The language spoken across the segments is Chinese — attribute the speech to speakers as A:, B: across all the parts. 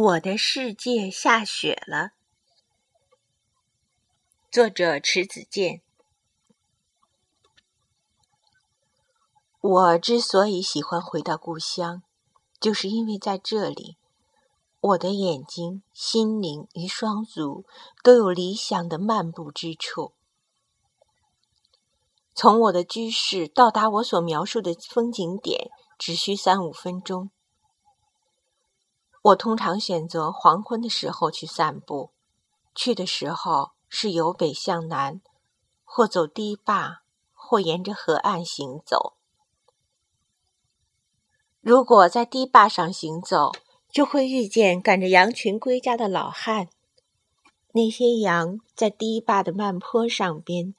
A: 我的世界下雪了。作者迟子建。我之所以喜欢回到故乡，就是因为在这里，我的眼睛、心灵与双足都有理想的漫步之处。从我的居室到达我所描述的风景点，只需三五分钟。我通常选择黄昏的时候去散步，去的时候是由北向南，或走堤坝，或沿着河岸行走。如果在堤坝上行走，就会遇见赶着羊群归家的老汉。那些羊在堤坝的慢坡上边，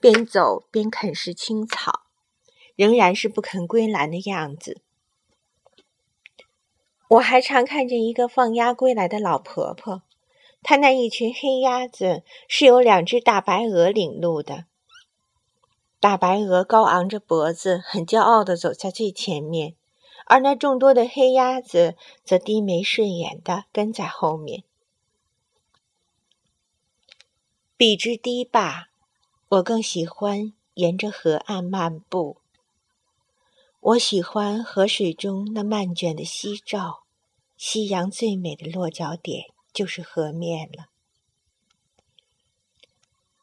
A: 边走边啃食青草，仍然是不肯归来的样子。我还常看见一个放鸭归来的老婆婆，她那一群黑鸭子是由两只大白鹅领路的。大白鹅高昂着脖子，很骄傲地走在最前面，而那众多的黑鸭子则低眉顺眼地跟在后面。比之堤坝，我更喜欢沿着河岸漫步。我喜欢河水中那漫卷的夕照，夕阳最美的落脚点就是河面了。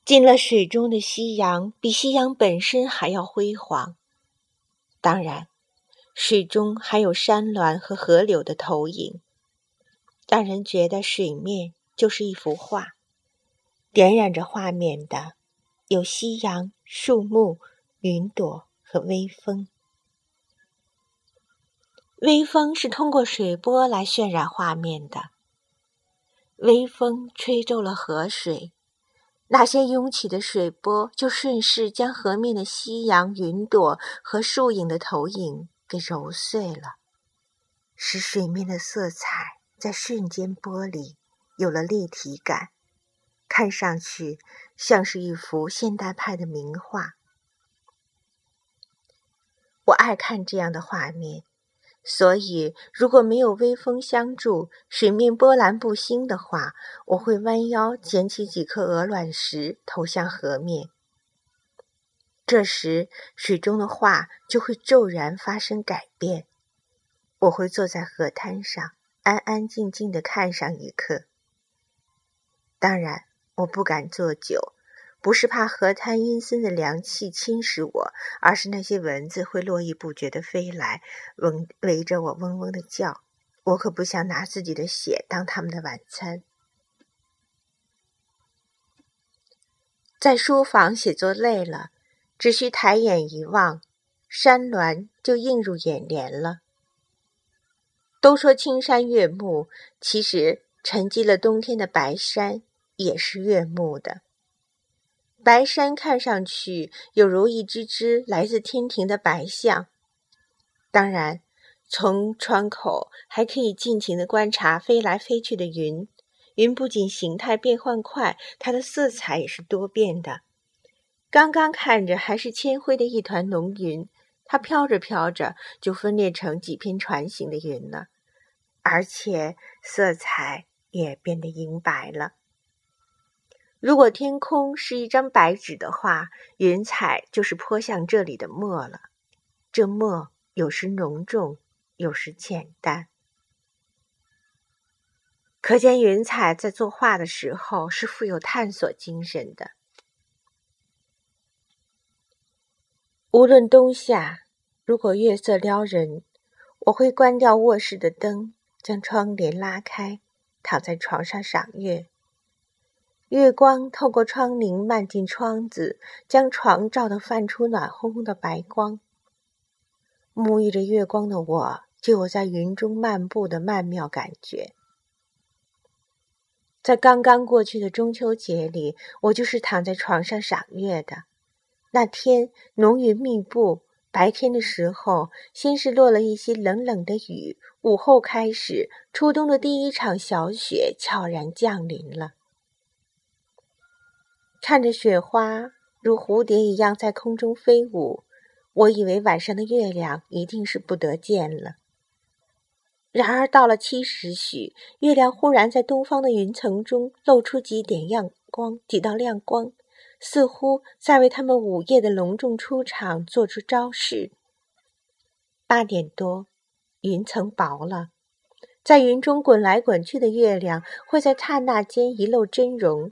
A: 进了水中的夕阳，比夕阳本身还要辉煌。当然，水中还有山峦和河流的投影，让人觉得水面就是一幅画。点染着画面的，有夕阳、树木、云朵和微风。微风是通过水波来渲染画面的。微风吹皱了河水，那些涌起的水波就顺势将河面的夕阳、云朵和树影的投影给揉碎了，使水面的色彩在瞬间剥离，有了立体感，看上去像是一幅现代派的名画。我爱看这样的画面。所以，如果没有微风相助，水面波澜不兴的话，我会弯腰捡起几颗鹅卵石投向河面。这时，水中的画就会骤然发生改变。我会坐在河滩上，安安静静地看上一刻。当然，我不敢坐久。不是怕河滩阴森的凉气侵蚀我，而是那些蚊子会络绎不绝地飞来，嗡围着我嗡嗡地叫。我可不想拿自己的血当他们的晚餐。在书房写作累了，只需抬眼一望，山峦就映入眼帘了。都说青山悦目，其实沉积了冬天的白山也是悦目的。白山看上去有如一只只来自天庭的白象。当然，从窗口还可以尽情的观察飞来飞去的云。云不仅形态变换快，它的色彩也是多变的。刚刚看着还是铅灰的一团浓云，它飘着飘着就分裂成几片船形的云了，而且色彩也变得银白了。如果天空是一张白纸的话，云彩就是泼向这里的墨了。这墨有时浓重，有时浅淡。可见云彩在作画的时候是富有探索精神的。无论冬夏，如果月色撩人，我会关掉卧室的灯，将窗帘拉开，躺在床上赏月。月光透过窗棂漫进窗子，将床照得泛出暖烘烘的白光。沐浴着月光的我，就有在云中漫步的曼妙感觉。在刚刚过去的中秋节里，我就是躺在床上赏月的。那天浓云密布，白天的时候先是落了一些冷冷的雨，午后开始，初冬的第一场小雪悄然降临了。看着雪花如蝴蝶一样在空中飞舞，我以为晚上的月亮一定是不得见了。然而到了七时许，月亮忽然在东方的云层中露出几点亮光，几道亮光，似乎在为他们午夜的隆重出场做出招式。八点多，云层薄了，在云中滚来滚去的月亮会在刹那间一露真容。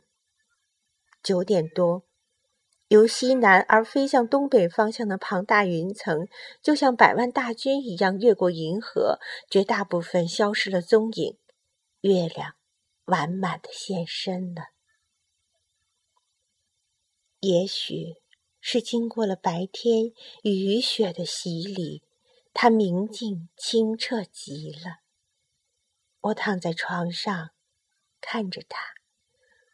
A: 九点多。由西南而飞向东北方向的庞大云层，就像百万大军一样越过银河，绝大部分消失了踪影。月亮完满的现身了。也许是经过了白天雨雪的洗礼，它明净清澈极了。我躺在床上，看着它，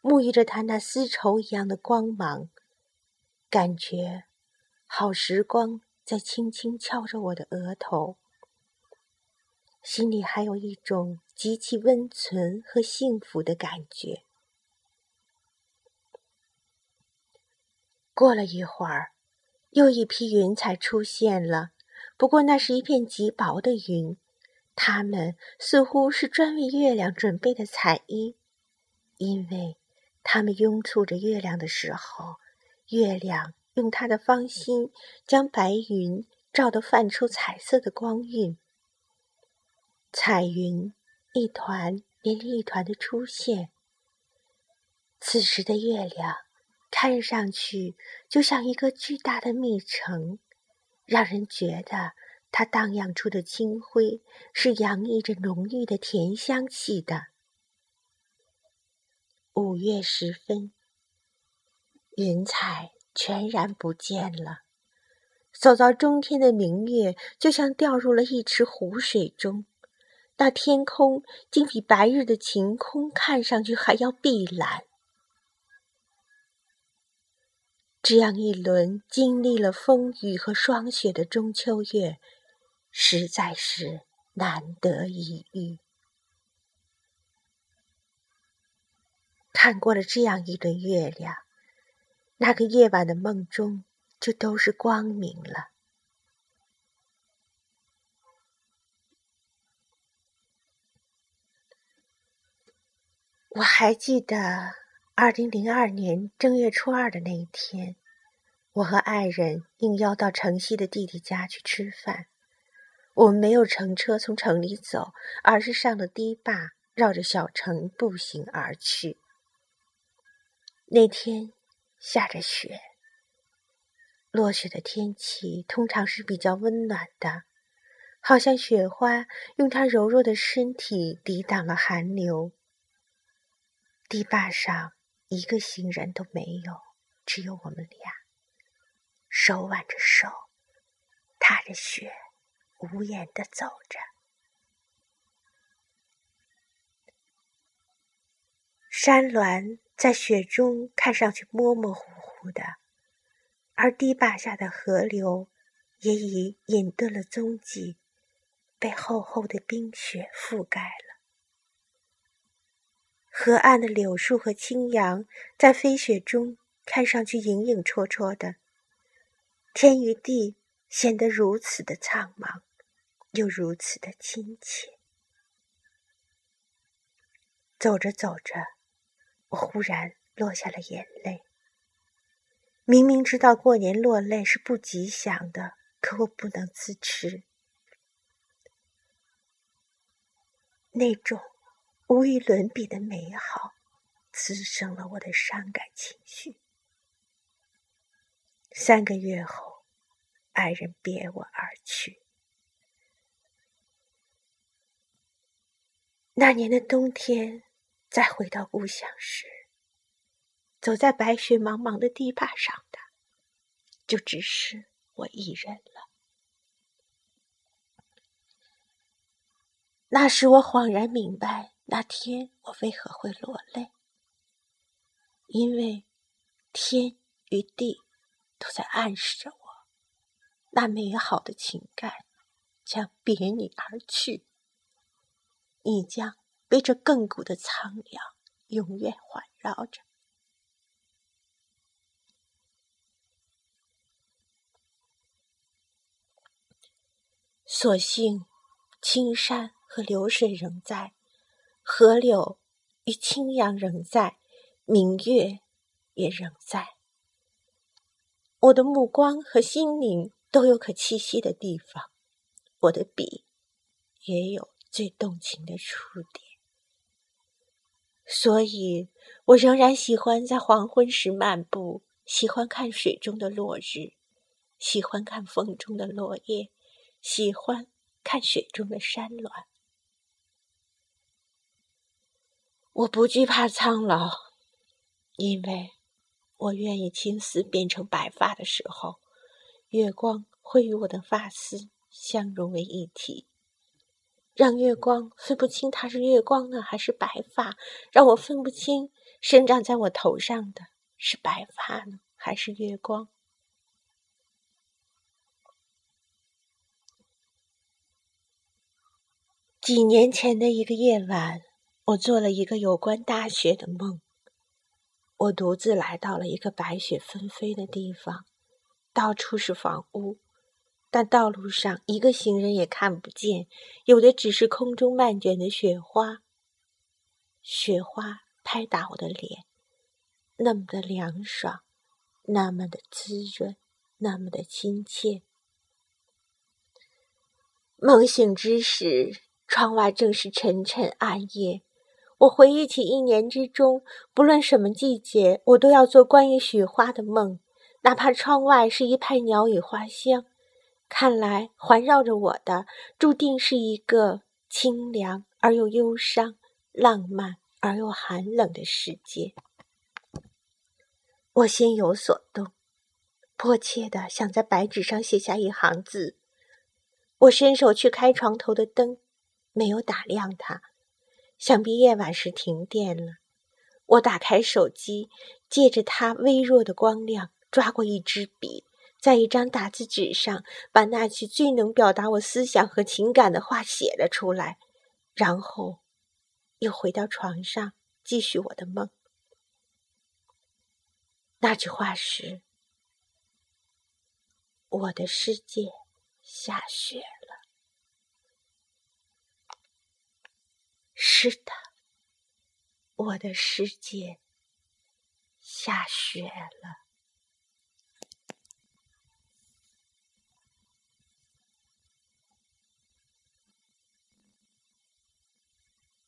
A: 沐浴着它那丝绸一样的光芒。感觉好时光在轻轻敲着我的额头，心里还有一种极其温存和幸福的感觉。过了一会儿，又一批云彩出现了，不过那是一片极薄的云，它们似乎是专为月亮准备的彩衣，因为它们拥簇着月亮的时候。月亮用它的芳心将白云照得泛出彩色的光晕，彩云一团连着一团的出现。此时的月亮看上去就像一个巨大的蜜城，让人觉得它荡漾出的清辉是洋溢着浓郁的甜香气的。五月时分。云彩全然不见了，走到中天的明月就像掉入了一池湖水中，那天空竟比白日的晴空看上去还要碧蓝。这样一轮经历了风雨和霜雪的中秋月，实在是难得一遇。看过了这样一轮月亮。那个夜晚的梦中，就都是光明了。我还记得二零零二年正月初二的那一天，我和爱人应邀到城西的弟弟家去吃饭。我们没有乘车从城里走，而是上了堤坝，绕着小城步行而去。那天。下着雪，落雪的天气通常是比较温暖的，好像雪花用它柔弱的身体抵挡了寒流。堤坝上一个行人都没有，只有我们俩，手挽着手，踏着雪，无言的走着。山峦。在雪中看上去模模糊糊的，而堤坝下的河流也已隐遁了踪迹，被厚厚的冰雪覆盖了。河岸的柳树和青杨在飞雪中看上去影影绰绰的，天与地显得如此的苍茫，又如此的亲切。走着走着。我忽然落下了眼泪。明明知道过年落泪是不吉祥的，可我不能自持。那种无与伦比的美好，滋生了我的伤感情绪。三个月后，爱人别我而去。那年的冬天。再回到故乡时，走在白雪茫茫的堤坝上的，就只是我一人了。那时我恍然明白，那天我为何会落泪，因为天与地都在暗示着我，那美好的情感将别你而去，你将。被这亘古的苍凉永远环绕着。所幸，青山和流水仍在，河流与清扬仍在，明月也仍在。我的目光和心灵都有可栖息的地方，我的笔也有最动情的触点。所以，我仍然喜欢在黄昏时漫步，喜欢看水中的落日，喜欢看风中的落叶，喜欢看水中的山峦。我不惧怕苍老，因为我愿意青丝变成白发的时候，月光会与我的发丝相融为一体。让月光分不清它是月光呢，还是白发；让我分不清生长在我头上的是白发呢，还是月光。几年前的一个夜晚，我做了一个有关大雪的梦。我独自来到了一个白雪纷飞的地方，到处是房屋。但道路上一个行人也看不见，有的只是空中漫卷的雪花。雪花拍打我的脸，那么的凉爽，那么的滋润，那么的亲切。梦醒之时，窗外正是沉沉暗夜。我回忆起一年之中，不论什么季节，我都要做关于雪花的梦，哪怕窗外是一派鸟语花香。看来环绕着我的，注定是一个清凉而又忧伤、浪漫而又寒冷的世界。我心有所动，迫切的想在白纸上写下一行字。我伸手去开床头的灯，没有打亮它，想必夜晚时停电了。我打开手机，借着它微弱的光亮，抓过一支笔。在一张打字纸上，把那句最能表达我思想和情感的话写了出来，然后又回到床上继续我的梦。那句话是：“我的世界下雪了。”是的，我的世界下雪了。